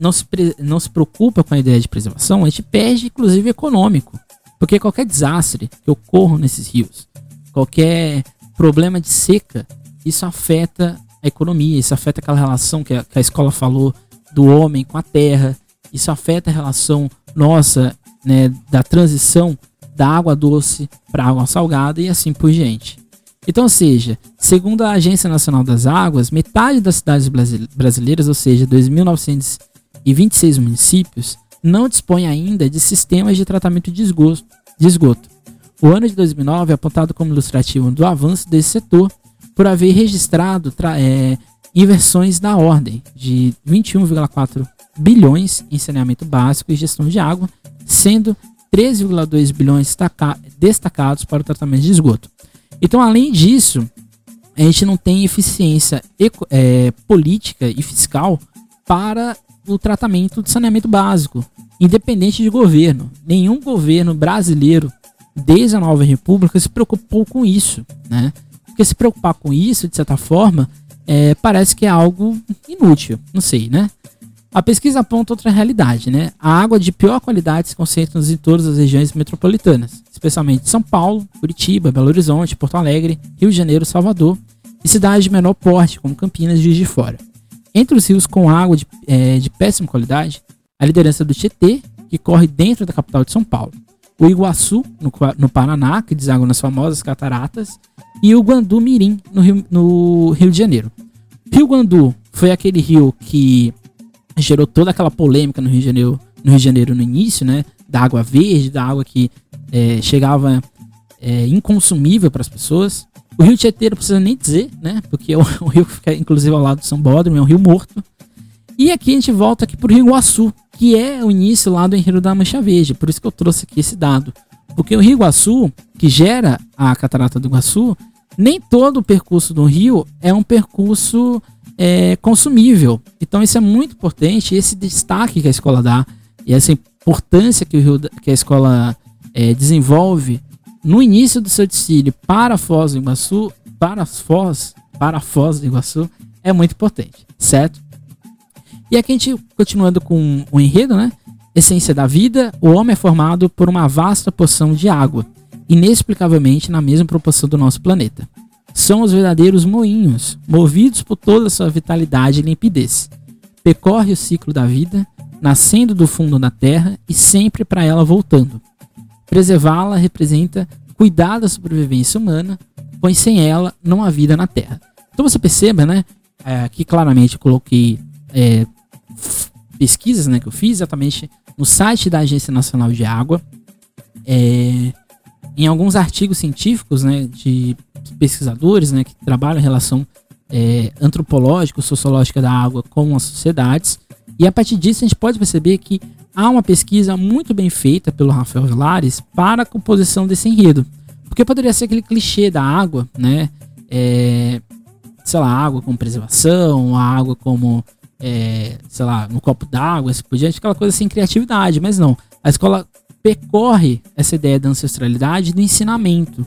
não, se, não se preocupa com a ideia de preservação, a gente perde, inclusive, econômico. Porque qualquer desastre que ocorra nesses rios, qualquer problema de seca, isso afeta a economia, isso afeta aquela relação que a, que a escola falou do homem com a terra, isso afeta a relação nossa né, da transição da água doce para água salgada e assim por diante. Então, seja, segundo a Agência Nacional das Águas, metade das cidades brasileiras, ou seja, 2.926 municípios, não dispõe ainda de sistemas de tratamento de esgoto. De esgoto. O ano de 2009 é apontado como ilustrativo do avanço desse setor por haver registrado é, inversões na ordem de 21,4 bilhões em saneamento básico e gestão de água, sendo 13,2 bilhões destacados para o tratamento de esgoto. Então, além disso, a gente não tem eficiência é, política e fiscal para o tratamento de saneamento básico, independente de governo. Nenhum governo brasileiro, desde a nova república, se preocupou com isso, né? Porque se preocupar com isso, de certa forma, é, parece que é algo inútil, não sei, né? A pesquisa aponta outra realidade, né? A água de pior qualidade se concentra em todas as regiões metropolitanas, especialmente São Paulo, Curitiba, Belo Horizonte, Porto Alegre, Rio de Janeiro, Salvador e cidades de menor porte, como Campinas e Juiz de Fora. Entre os rios com água de, é, de péssima qualidade, a liderança do Tietê, que corre dentro da capital de São Paulo, o Iguaçu, no, no Paraná, que deságua nas famosas cataratas, e o Guandu Mirim, no Rio, no Rio de Janeiro. Rio Guandu foi aquele rio que gerou toda aquela polêmica no Rio de Janeiro no, Rio de Janeiro, no início, né? Da água verde, da água que é, chegava é, inconsumível para as pessoas. O Rio Tietê não precisa nem dizer, né? Porque é um, um, rio que fica inclusive ao lado do São Bódromo, é um rio morto. E aqui a gente volta aqui para o Rio Iguaçu, que é o início lá do enredo da Mancha Verde. Por isso que eu trouxe aqui esse dado. Porque o Rio Iguaçu, que gera a Catarata do Iguaçu, nem todo o percurso do rio é um percurso é, consumível. Então isso é muito importante, esse destaque que a escola dá e essa importância que, o Rio, que a escola é, desenvolve no início do seu desfile para Foz do Iguaçu, para Foz, para Foz do Iguaçu, é muito importante, certo? E aqui a gente continuando com o enredo, né? Essência da vida, o homem é formado por uma vasta porção de água, inexplicavelmente na mesma proporção do nosso planeta são os verdadeiros moinhos, movidos por toda a sua vitalidade e limpidez. Percorre o ciclo da vida, nascendo do fundo da terra e sempre para ela voltando. Preservá-la representa cuidar da sobrevivência humana, pois sem ela não há vida na terra. Então você perceba, né? É, aqui claramente eu coloquei é, pesquisas né, que eu fiz exatamente no site da Agência Nacional de Água. É, em alguns artigos científicos né, de pesquisadores né, que trabalham em relação é, antropológica, sociológica da água com as sociedades. E a partir disso a gente pode perceber que há uma pesquisa muito bem feita pelo Rafael Vilares para a composição desse enredo. Porque poderia ser aquele clichê da água, né? É, sei lá, água como preservação, a água como, é, sei lá, no copo d'água, assim por diante, aquela coisa sem criatividade, mas não. A escola percorre essa ideia da ancestralidade do ensinamento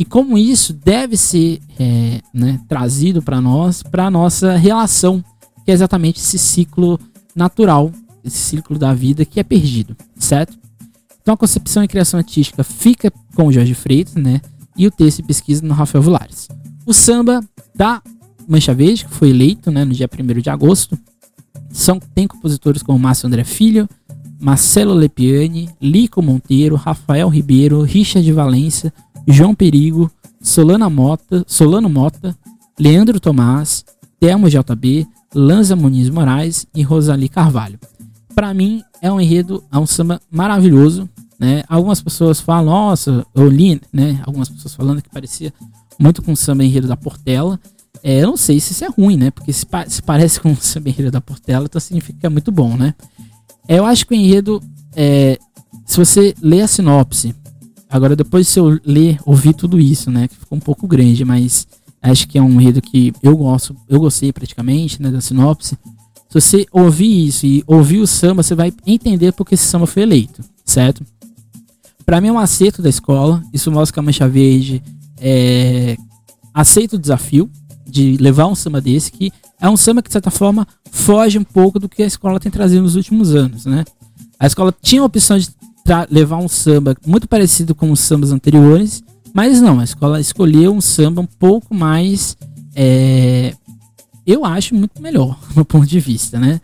e como isso deve ser é, né, trazido para nós, para a nossa relação, que é exatamente esse ciclo natural, esse ciclo da vida que é perdido, certo? Então a concepção e criação artística fica com o Jorge Freitas, né? E o texto e pesquisa no Rafael Vilares. O samba da Mancha Verde, que foi eleito né, no dia 1 de agosto, são, tem compositores como Márcio André Filho, Marcelo Lepiani, Lico Monteiro, Rafael Ribeiro, Richard Valença, João Perigo, Solana Mota, Solano Mota, Leandro Tomás, Telmo JB, Lanza Muniz Moraes e Rosali Carvalho. Para mim é um enredo, é um samba maravilhoso, né? Algumas pessoas falam, nossa, eu li, né? Algumas pessoas falando que parecia muito com o samba enredo da Portela. É, eu não sei se isso é ruim, né? Porque se, pa se parece com o samba enredo da Portela, então significa que é muito bom, né? É, eu acho que o enredo, é, se você lê a sinopse Agora, depois se eu ler, ouvir tudo isso, né? Que ficou um pouco grande, mas acho que é um enredo que eu gosto, eu gostei praticamente, né? Da sinopse. Se você ouvir isso e ouvir o samba, você vai entender porque esse samba foi eleito, certo? Para mim é um acerto da escola. Isso mostra que a Mancha Verde é, aceita o desafio de levar um samba desse, que é um samba que, de certa forma, foge um pouco do que a escola tem trazido nos últimos anos, né? A escola tinha a opção de levar um samba muito parecido com os sambas anteriores, mas não, a escola escolheu um samba um pouco mais, é, eu acho muito melhor, no ponto de vista, né?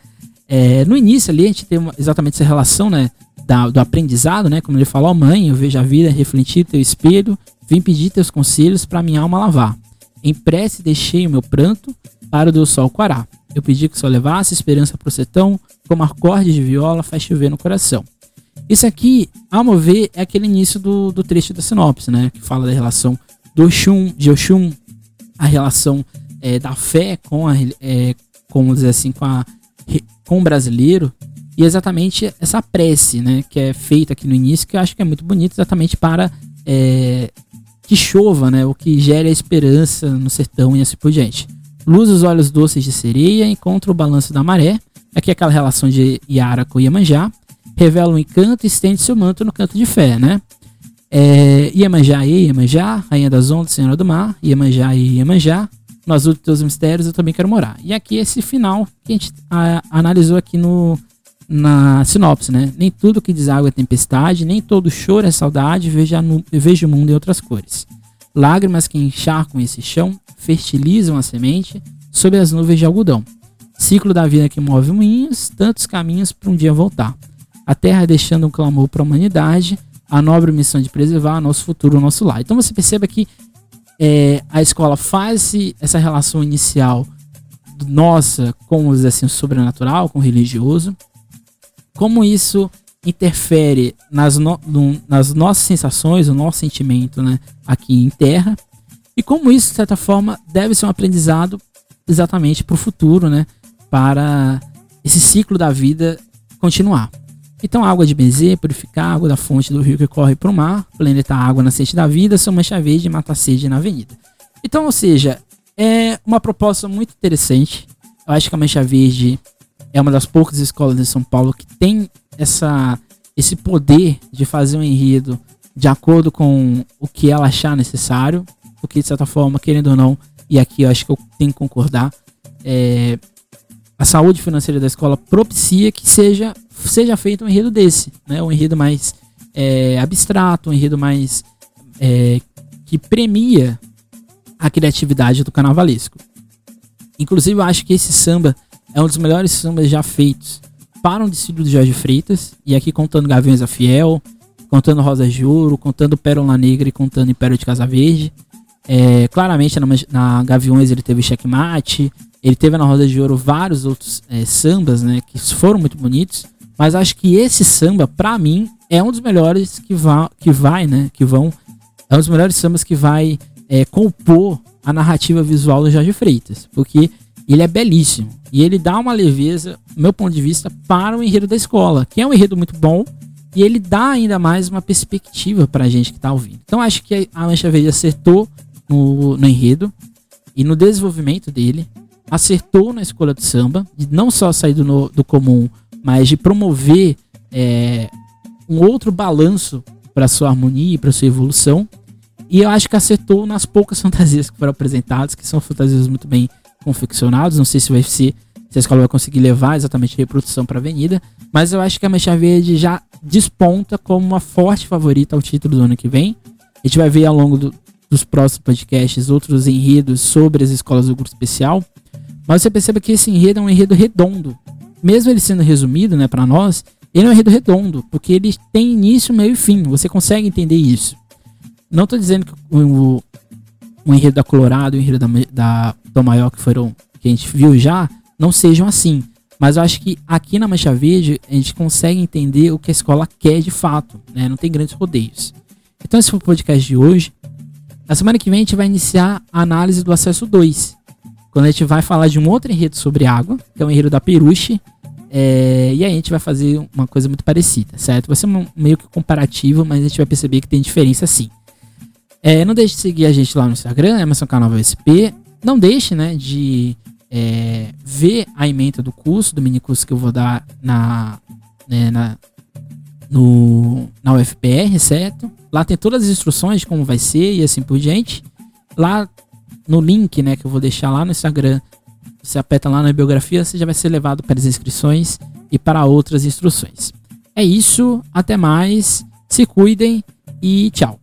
É, no início ali a gente tem uma, exatamente essa relação, né? Da, do aprendizado, né? Como ele falou, mãe, eu vejo a vida refletir teu espelho, vim pedir teus conselhos para minha alma lavar. Em prece deixei o meu pranto para o do sol quará. Eu pedi que só levasse esperança pro sertão, como acorde de viola faz chover no coração. Isso aqui, ao meu ver, é aquele início do, do trecho da sinopse, né? Que fala da relação do Oxum, de Oxum, a relação é, da fé com a, é, como dizer assim, com, a, com o brasileiro. E exatamente essa prece, né? Que é feita aqui no início, que eu acho que é muito bonito, exatamente para é, que chova, né? O que gere a esperança no sertão e assim por diante. Luz os olhos doces de sereia, encontra o balanço da maré. Aqui é aquela relação de Yara com Iemanjá. Revela um encanto e estende seu manto no canto de fé, né? É, Iemanjá e Iemanjá, rainha das ondas, senhora do mar. Iemanjá e Iemanjá, no azul dos teus mistérios eu também quero morar. E aqui esse final que a gente a, analisou aqui no, na sinopse, né? Nem tudo que deságua é tempestade, nem todo choro é saudade, veja, no, veja o mundo em outras cores. Lágrimas que encharcam esse chão, fertilizam a semente sob as nuvens de algodão. Ciclo da vida que move moinhos, tantos caminhos para um dia voltar. A terra deixando um clamor para a humanidade, a nobre missão de preservar nosso futuro, nosso lar. Então você perceba que é, a escola faz essa relação inicial nossa com assim, o sobrenatural, com o religioso, como isso interfere nas, no, no, nas nossas sensações, o nosso sentimento né, aqui em Terra, e como isso, de certa forma, deve ser um aprendizado exatamente para o futuro, né, para esse ciclo da vida continuar. Então, água de benzer, purificar, água da fonte do rio que corre para o mar, planeta água nascente da vida, são mancha verde mata sede na avenida. Então, ou seja, é uma proposta muito interessante. Eu acho que a Mancha Verde é uma das poucas escolas de São Paulo que tem essa, esse poder de fazer um enredo de acordo com o que ela achar necessário, porque de certa forma, querendo ou não, e aqui eu acho que eu tenho que concordar, é, a saúde financeira da escola propicia que seja, seja feito um enredo desse, né? um enredo mais é, abstrato, um enredo mais é, que premia a criatividade do carnavalesco. Inclusive, eu acho que esse samba é um dos melhores sambas já feitos para um desfile do Jorge Freitas, e aqui contando Gaviões a Fiel, contando Rosas de Ouro, contando Pérola Negra e contando Império de Casa Verde. É, claramente na, na, Gaviões ele teve checkmate, ele teve na Roda de Ouro vários outros é, sambas, né, que foram muito bonitos, mas acho que esse samba, para mim, é um dos melhores que, va que vai, né, que vão, é um dos melhores sambas que vai é, compor a narrativa visual do Jorge Freitas, porque ele é belíssimo e ele dá uma leveza, do meu ponto de vista, para o enredo da escola, que é um enredo muito bom e ele dá ainda mais uma perspectiva para a gente que está ouvindo. Então acho que a Mancha Verde acertou no, no enredo e no desenvolvimento dele, acertou na escolha do samba, de não só sair do, do comum, mas de promover é, um outro balanço para sua harmonia e para sua evolução. E eu acho que acertou nas poucas fantasias que foram apresentadas, que são fantasias muito bem confeccionadas. Não sei se vai ser, se a escola vai conseguir levar exatamente a reprodução para a avenida, mas eu acho que a Mancha Verde já desponta como uma forte favorita ao título do ano que vem. A gente vai ver ao longo do, dos próximos podcasts outros enredos sobre as escolas do grupo especial. Mas você perceba que esse enredo é um enredo redondo. Mesmo ele sendo resumido, né, para nós, ele é um enredo redondo, porque ele tem início, meio e fim. Você consegue entender isso. Não estou dizendo que o, o, enredo da Colorado e o enredo da, da Tom Maior que foram que a gente viu já não sejam assim. Mas eu acho que aqui na Mancha Verde a gente consegue entender o que a escola quer de fato, né? Não tem grandes rodeios. Então esse foi o podcast de hoje. Na semana que vem a gente vai iniciar a análise do acesso 2. Quando a gente vai falar de um outro enredo sobre água, que é o enredo da Peruche. É, e aí a gente vai fazer uma coisa muito parecida, certo? Vai ser um, meio que comparativo, mas a gente vai perceber que tem diferença sim. É, não deixe de seguir a gente lá no Instagram, Emerson Canal VSP. Não deixe, né, de é, ver a emenda do curso, do mini curso que eu vou dar na, né, na, no, na UFPR, certo? Lá tem todas as instruções de como vai ser e assim por diante. Lá no link, né, que eu vou deixar lá no Instagram, você aperta lá na biografia, você já vai ser levado para as inscrições e para outras instruções. É isso, até mais, se cuidem e tchau.